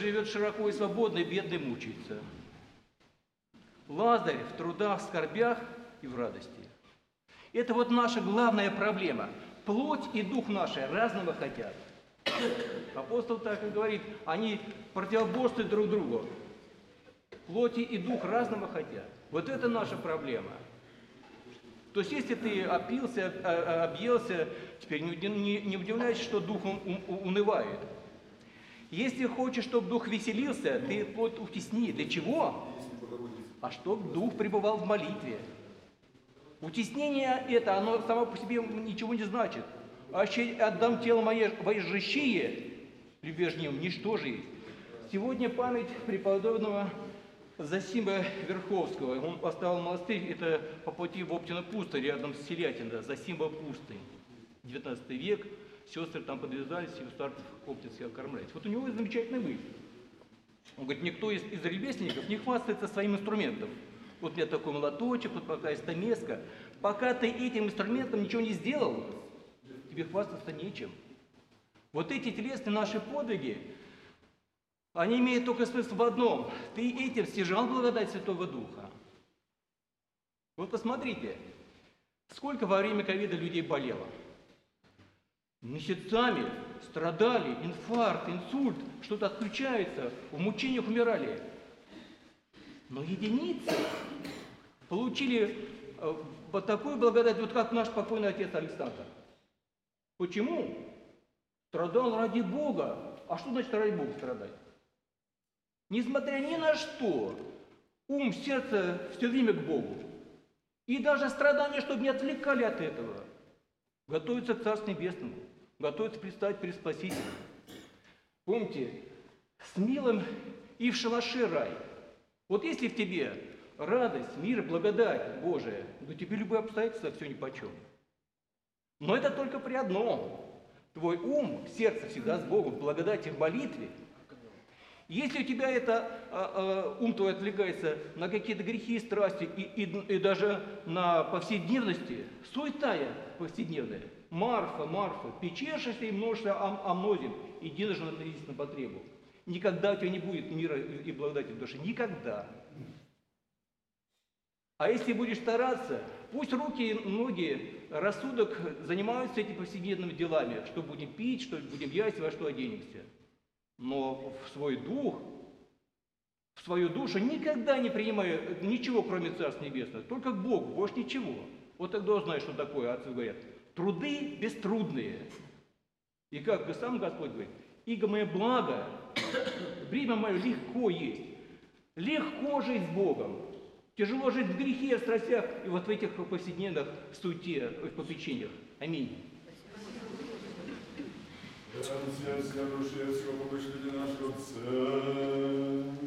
живет широко и свободно, и бедный мучается. Лазарь в трудах, скорбях и в радости. Это вот наша главная проблема. Плоть и дух наши разного хотят. Апостол так и говорит, они противоборствуют друг другу. Плоти и дух разного хотят. Вот это наша проблема. То есть, если ты опился, а- а- объелся, теперь не, не- удивляйся, что дух ун- ун- унывает. Если хочешь, чтобы дух веселился, ты плоть утесни. Для чего? А чтобы дух пребывал в молитве. Утеснение это, оно само по себе ничего не значит. А ще отдам тело мое воежащие, любежним, ничто же. Сегодня память преподобного Засима Верховского. Он поставил монастырь, это по пути в Оптино пусто, рядом с Селятино, Засимба пустынь. 19 век, сестры там подвязались, и старт Оптинский окормлять. Вот у него замечательный мысль. Он говорит, никто из, из ремесленников не хвастается своим инструментом. Вот у меня такой молоточек, вот пока есть стамеска. Пока ты этим инструментом ничего не сделал, тебе хвастаться нечем. Вот эти телесные наши подвиги, они имеют только смысл в одном. Ты этим стяжал благодать Святого Духа. Вот посмотрите, сколько во время ковида людей болело. Месяцами страдали, инфаркт, инсульт, что-то отключается, в мучениях умирали. Но единицы получили э, вот такую благодать, вот как наш покойный отец Александр. Почему? Страдал ради Бога. А что значит ради Бога страдать? Несмотря ни на что, ум, сердце все время к Богу. И даже страдания, чтобы не отвлекали от этого. Готовится к Царству Небесному. Готовится предстать перед Спасителем. Помните, с милым и в шалаше рай. Вот если в тебе радость, мир, благодать Божия, то тебе любые обстоятельства все нипочем. Но это только при одном. Твой ум, сердце всегда с Богом, в благодати, в молитве. Если у тебя это, а, а, ум твой отвлекается на какие-то грехи и страсти, и, и- и даже на повседневности, суетая повседневная, Марфа, Марфа, печешься и множься о, о мнозем, единожды натрудись на потребу. Никогда у тебя не будет мира и и благодати в душе. Никогда. А если будешь стараться, пусть руки, ноги, рассудок занимаются этими повседневными делами, что будем пить, что будем есть, во что оденемся. Но в свой дух, в свою душу никогда не принимаю ничего, кроме Царства Небесного. Только к Богу, больше ничего. Вот тогда узнаешь, что такое, отцы говорят. Труды беструдные. И как сам Господь говорит, иго мое благо, бремя мое легко есть. Легко жить с Богом. Тяжело жить в грехе, страстях и вот в этих повседневных суете, в попечениях. Аминь. Teraz jest Janusz Jezu, pomyślcie naszego Cel.